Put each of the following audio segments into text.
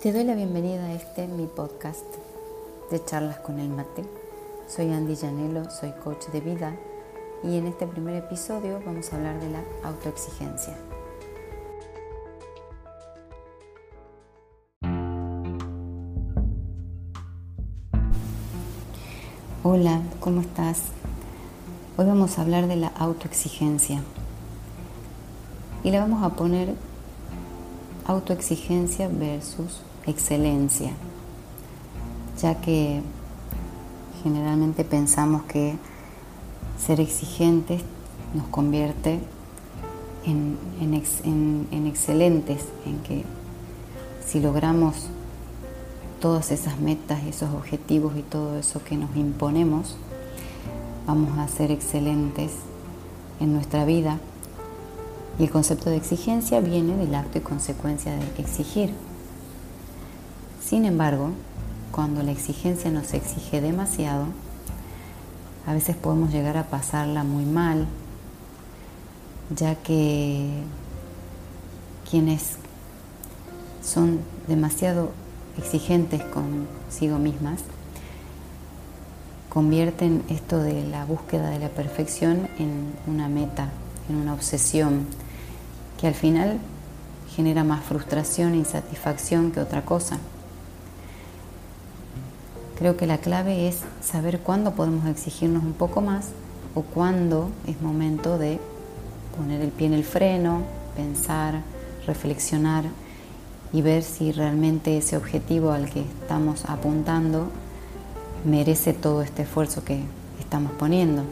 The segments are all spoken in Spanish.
Te doy la bienvenida a este mi podcast de charlas con el mate. Soy Andy Llanelo, soy coach de vida y en este primer episodio vamos a hablar de la autoexigencia. Hola, ¿cómo estás? Hoy vamos a hablar de la autoexigencia y la vamos a poner autoexigencia versus excelencia, ya que generalmente pensamos que ser exigentes nos convierte en, en, excelentes, en que si logramos todas esas metas, esos objetivos y todo eso que nos imponemos, vamos a ser excelentes en nuestra vida. Y el concepto de exigencia viene del acto y consecuencia de exigir. Sin embargo, cuando la exigencia nos exige demasiado, a veces podemos llegar a pasarla muy mal, ya que quienes son demasiado exigentes consigo mismas, convierten esto de la búsqueda de la perfección en una meta, en una obsesión, que al final genera más frustración e insatisfacción que otra cosa. Creo que la clave es saber cuándo podemos exigirnos un poco más o cuándo es momento de poner el pie en el freno, pensar, reflexionar y ver si realmente ese objetivo al que estamos apuntando merece todo este esfuerzo que estamos poniendo.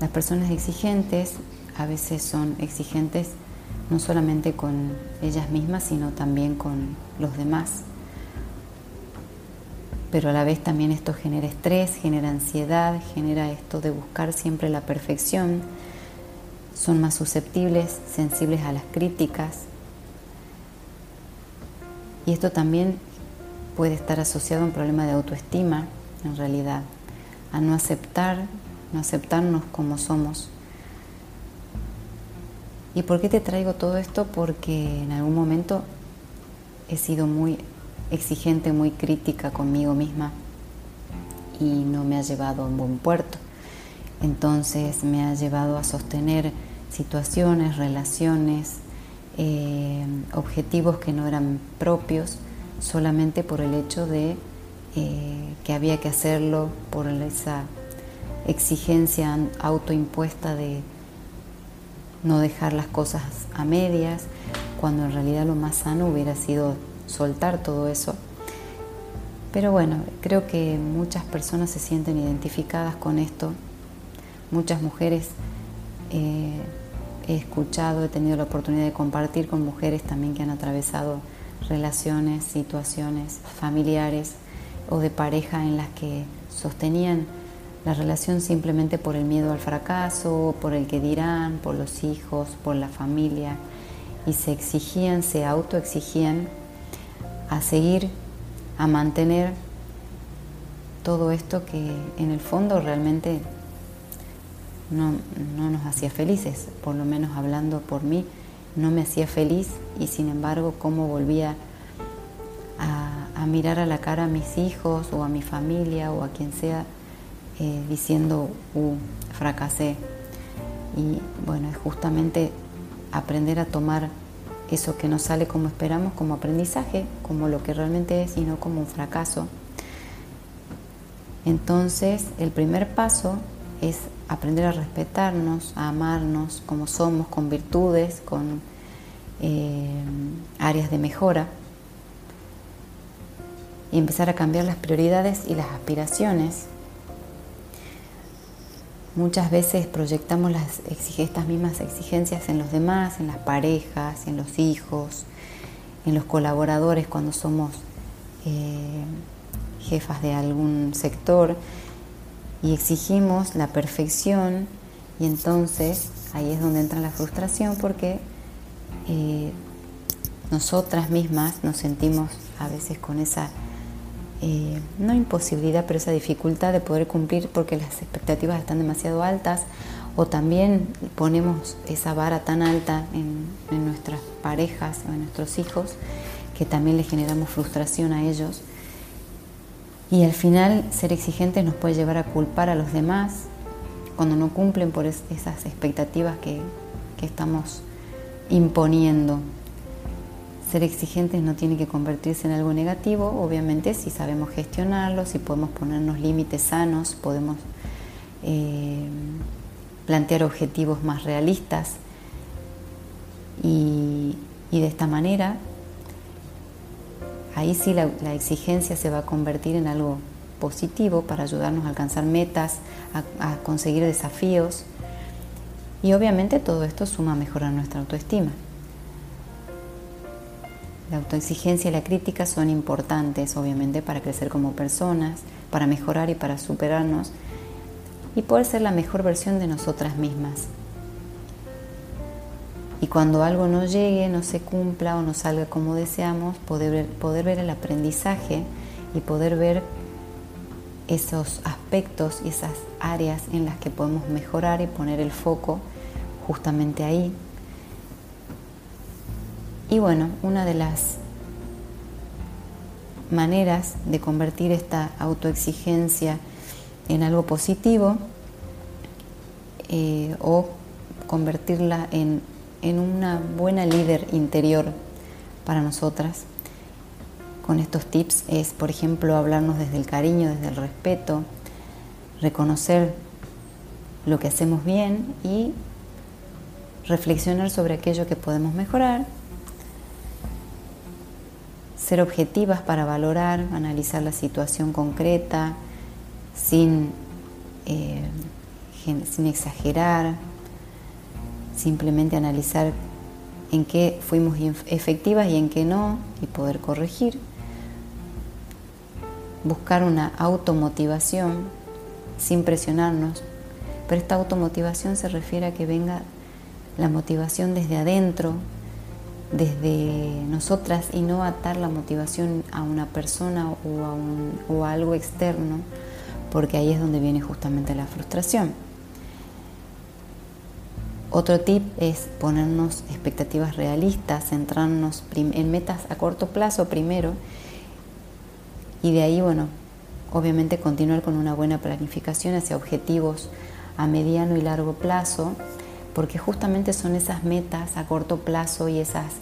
Las personas exigentes a veces son exigentes no solamente con ellas mismas, sino también con los demás pero a la vez también esto genera estrés, genera ansiedad, genera esto de buscar siempre la perfección, son más susceptibles, sensibles a las críticas. Y esto también puede estar asociado a un problema de autoestima, en realidad, a no aceptar, no aceptarnos como somos. ¿Y por qué te traigo todo esto? Porque en algún momento he sido muy exigente, muy crítica conmigo misma y no me ha llevado a un buen puerto. Entonces me ha llevado a sostener situaciones, relaciones, eh, objetivos que no eran propios solamente por el hecho de eh, que había que hacerlo, por esa exigencia autoimpuesta de no dejar las cosas a medias, cuando en realidad lo más sano hubiera sido soltar todo eso. Pero bueno, creo que muchas personas se sienten identificadas con esto. Muchas mujeres eh, he escuchado, he tenido la oportunidad de compartir con mujeres también que han atravesado relaciones, situaciones familiares o de pareja en las que sostenían la relación simplemente por el miedo al fracaso, por el que dirán, por los hijos, por la familia, y se exigían, se autoexigían a seguir, a mantener todo esto que en el fondo realmente no, nos hacía felices, por lo menos hablando por mí, no me hacía feliz y sin embargo cómo volvía a, mirar a la cara a mis hijos o a mi familia o a quien sea eh, diciendo, uh, fracasé. Y bueno, es justamente aprender a tomar eso que no sale como esperamos como aprendizaje, como lo que realmente es y no como un fracaso. Entonces, el primer paso es aprender a respetarnos, a amarnos como somos, con virtudes, con eh, áreas de mejora y empezar a cambiar las prioridades y las aspiraciones Muchas veces proyectamos las, estas mismas exigencias en los demás, en las parejas, en los hijos, en los colaboradores cuando somos eh, jefas de algún sector y exigimos la perfección y entonces ahí es donde entra la frustración porque eh, nosotras mismas nos sentimos a veces con esa eh, no imposibilidad, pero esa dificultad de poder cumplir porque las expectativas están demasiado altas O también ponemos esa vara tan alta en, nuestras parejas o en nuestros hijos que también le generamos frustración a ellos. Y al final ser exigentes nos puede llevar a culpar a los demás cuando no cumplen por esas expectativas que estamos imponiendo. Ser exigentes no tiene que convertirse en algo negativo, obviamente si sabemos gestionarlo, si podemos ponernos límites sanos, podemos eh, plantear objetivos más realistas y, de esta manera, ahí sí la, exigencia se va a convertir en algo positivo para ayudarnos a alcanzar metas, a conseguir desafíos y obviamente todo esto suma a mejorar nuestra autoestima. La autoexigencia y la crítica son importantes, obviamente, para crecer como personas, para mejorar y para superarnos y poder ser la mejor versión de nosotras mismas. Y cuando algo no llegue, no se cumpla o no salga como deseamos, poder ver, el aprendizaje y poder ver esos aspectos y esas áreas en las que podemos mejorar y poner el foco justamente ahí y bueno, una de las maneras de convertir esta autoexigencia en algo positivo eh, o convertirla en, en una buena líder interior para nosotras con estos tips es, por ejemplo, hablarnos desde el cariño, desde el respeto, reconocer lo que hacemos bien y reflexionar sobre aquello que podemos mejorar ser objetivas para valorar, analizar la situación concreta, sin, eh, sin exagerar, simplemente analizar en qué fuimos efectivas y en qué no, y poder corregir. Buscar una automotivación sin presionarnos, pero esta automotivación se refiere a que venga la motivación desde adentro, desde nosotras y no atar la motivación a una persona o a, algo externo, porque ahí es donde viene justamente la frustración. Otro tip es ponernos expectativas realistas, centrarnos en metas a corto plazo primero y de ahí, bueno, obviamente continuar con una buena planificación hacia objetivos a mediano y largo plazo porque justamente son esas metas a corto plazo y esas,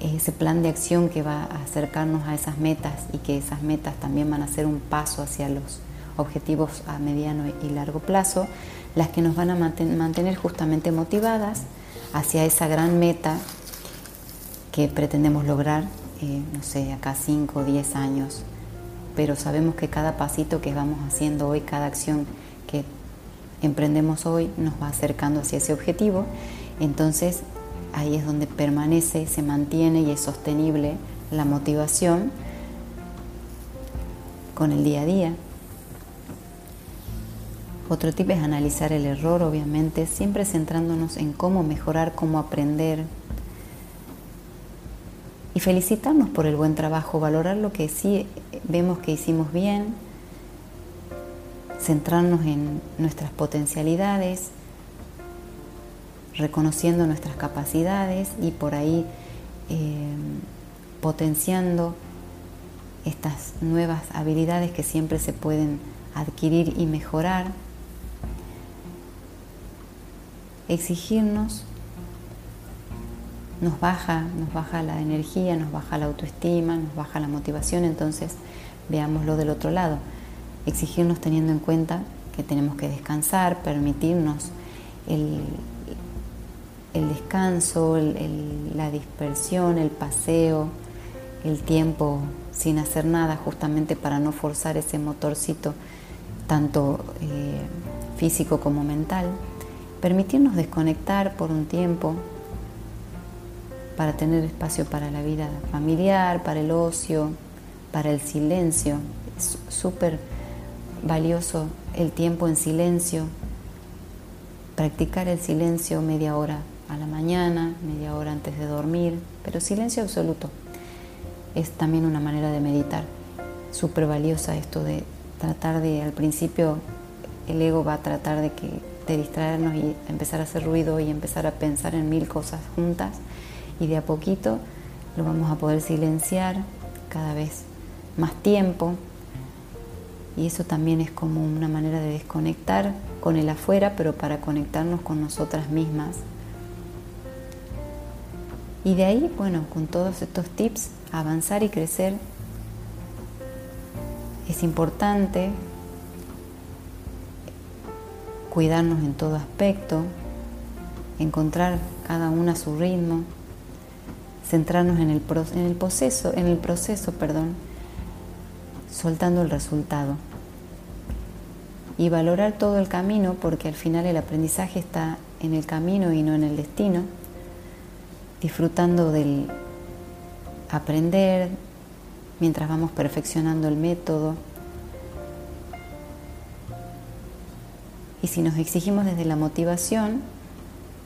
ese plan de acción que va a acercarnos a esas metas y que esas metas también van a ser un paso hacia los objetivos a mediano y largo plazo, las que nos van a mantener justamente motivadas hacia esa gran meta que pretendemos lograr, eh, no sé, acá 5 o 10 años. Pero sabemos que cada pasito que vamos haciendo hoy, cada acción que emprendemos hoy nos va acercando hacia ese objetivo, entonces ahí es donde permanece, se mantiene y es sostenible la motivación con el día a día. Otro tip es analizar el error, obviamente, siempre centrándonos en cómo mejorar, cómo aprender. Y felicitarnos por el buen trabajo, valorar lo que sí vemos que hicimos bien, centrarnos en nuestras potencialidades, reconociendo nuestras capacidades y por ahí eh, potenciando estas nuevas habilidades que siempre se pueden adquirir y mejorar. Exigirnos nos baja, nos baja la energía, nos baja la autoestima, nos baja la motivación, entonces veámoslo del otro lado exigirnos teniendo en cuenta que tenemos que descansar, permitirnos el, descanso, la dispersión, el paseo, el tiempo sin hacer nada, justamente para no forzar ese motorcito, tanto eh, físico como mental. Permitirnos desconectar por un tiempo para tener espacio para la vida familiar, para el ocio, para el silencio. Es súper valioso el tiempo en silencio, practicar el silencio media hora a la mañana, media hora antes de dormir, pero silencio absoluto. Es también una manera de meditar, súper valiosa esto de tratar de, al principio el ego va a tratar de que de distraernos y empezar a hacer ruido y empezar a pensar en mil cosas juntas y de a poquito lo vamos a poder silenciar cada vez más tiempo y eso también es como una manera de desconectar con el afuera pero para conectarnos con nosotras mismas. Y de ahí bueno con todos estos tips avanzar y crecer es importante. Cuidarnos en todo aspecto, encontrar cada una su ritmo, centrarnos en el, proceso, en el proceso, perdón, soltando el resultado. Y valorar todo el camino, porque al final el aprendizaje está en el camino y no en el destino, disfrutando del aprender mientras vamos perfeccionando el método, Y si nos exigimos desde la motivación,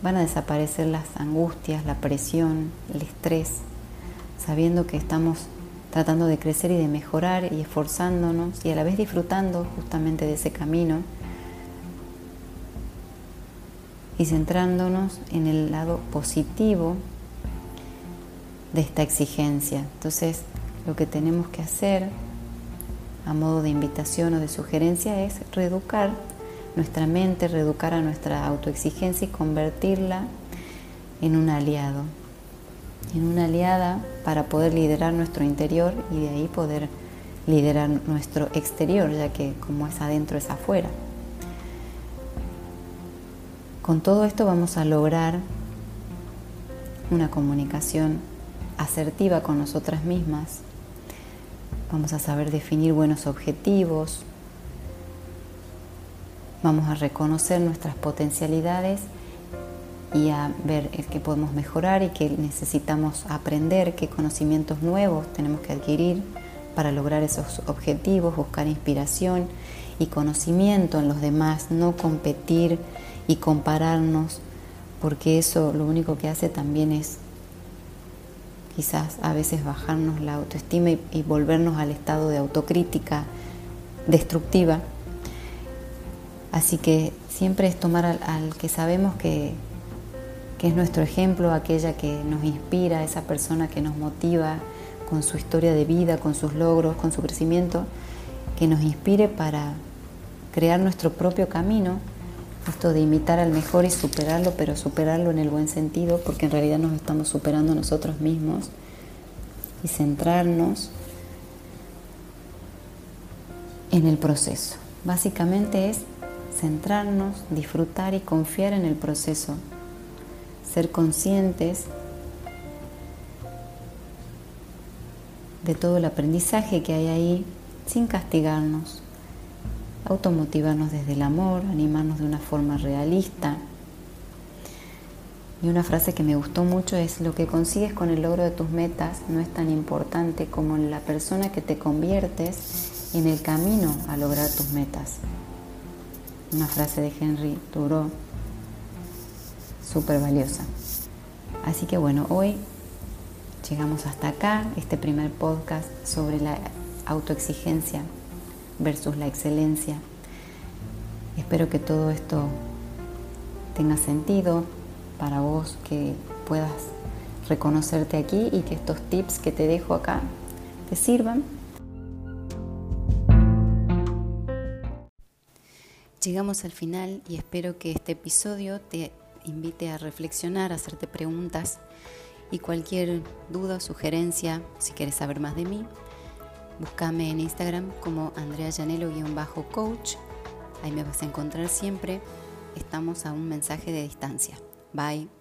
van a desaparecer las angustias, la presión, el estrés, sabiendo que estamos tratando de crecer y de mejorar y esforzándonos y a la vez disfrutando justamente de ese camino y centrándonos en el lado positivo de esta exigencia. Entonces, lo que tenemos que hacer a modo de invitación o de sugerencia es reeducar nuestra mente, reeducar a nuestra autoexigencia y convertirla en un aliado, en una aliada para poder liderar nuestro interior y de ahí poder liderar nuestro exterior, ya que como es adentro es afuera. Con todo esto vamos a lograr una comunicación asertiva con nosotras mismas. Vamos a saber definir buenos objetivos, Vamos a reconocer nuestras potencialidades y a ver el que podemos mejorar y que necesitamos aprender, qué conocimientos nuevos tenemos que adquirir para lograr esos objetivos, buscar inspiración y conocimiento en los demás, no competir y compararnos, porque eso lo único que hace también es quizás a veces bajarnos la autoestima y, volvernos al estado de autocrítica destructiva. Así que siempre es tomar al, que sabemos es nuestro ejemplo, aquella que nos inspira, esa persona que nos motiva con su historia de vida, con sus logros, con su crecimiento, que nos inspire para crear nuestro propio camino, esto de imitar al mejor y superarlo, pero superarlo en el buen sentido, porque en realidad nos estamos superando nosotros mismos, y centrarnos en el proceso. Básicamente es centrarnos, disfrutar y confiar en el proceso, ser conscientes de todo el aprendizaje que hay ahí sin castigarnos, automotivarnos desde el amor, animarnos de una forma realista. Y una frase que me gustó mucho es, lo que consigues con el logro de tus metas no es tan importante como la persona que te conviertes en el camino a lograr tus metas una frase de Henry Thoreau súper valiosa. Así que bueno, hoy llegamos hasta acá, este primer podcast sobre la autoexigencia versus la excelencia. Espero que todo esto tenga sentido para vos, que puedas reconocerte aquí y que estos tips que te dejo acá te sirvan Llegamos al final y espero que este episodio te invite a reflexionar, a hacerte preguntas y cualquier duda o sugerencia, si quieres saber más de mí, búscame en Instagram como Andrea Llanelo-coach. Ahí me vas a encontrar siempre. Estamos a un mensaje de distancia. Bye.